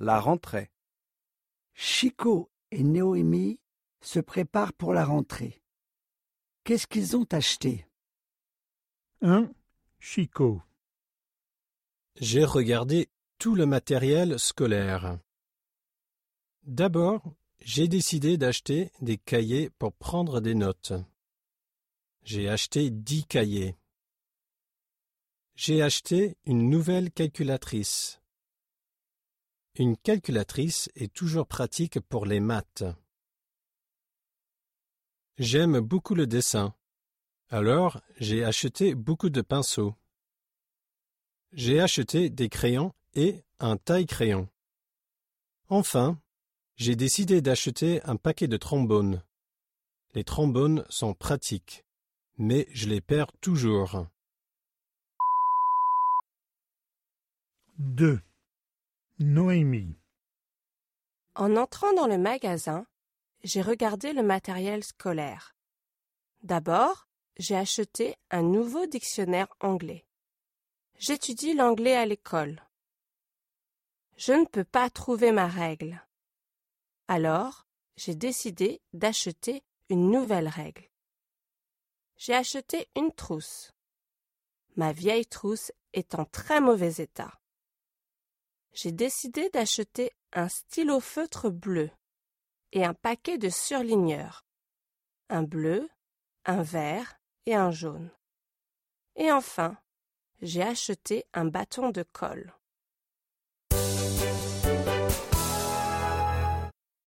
la rentrée. Chico et Noémie se préparent pour la rentrée. Qu'est-ce qu'ils ont acheté? 1. Chico. J'ai regardé tout le matériel scolaire. D'abord, j'ai décidé d'acheter des cahiers pour prendre des notes. J'ai acheté dix cahiers. J'ai acheté une nouvelle calculatrice. Une calculatrice est toujours pratique pour les maths. J'aime beaucoup le dessin. Alors, j'ai acheté beaucoup de pinceaux. J'ai acheté des crayons et un taille-crayon. Enfin, j'ai décidé d'acheter un paquet de trombones. Les trombones sont pratiques, mais je les perds toujours. 2. Noémie. En entrant dans le magasin, j'ai regardé le matériel scolaire. D'abord, j'ai acheté un nouveau dictionnaire anglais. J'étudie l'anglais à l'école. Je ne peux pas trouver ma règle. Alors, j'ai décidé d'acheter une nouvelle règle. J'ai acheté une trousse. Ma vieille trousse est en très mauvais état. J'ai décidé d'acheter un stylo feutre bleu et un paquet de surligneurs. Un bleu, un vert et un jaune. Et enfin, j'ai acheté un bâton de colle.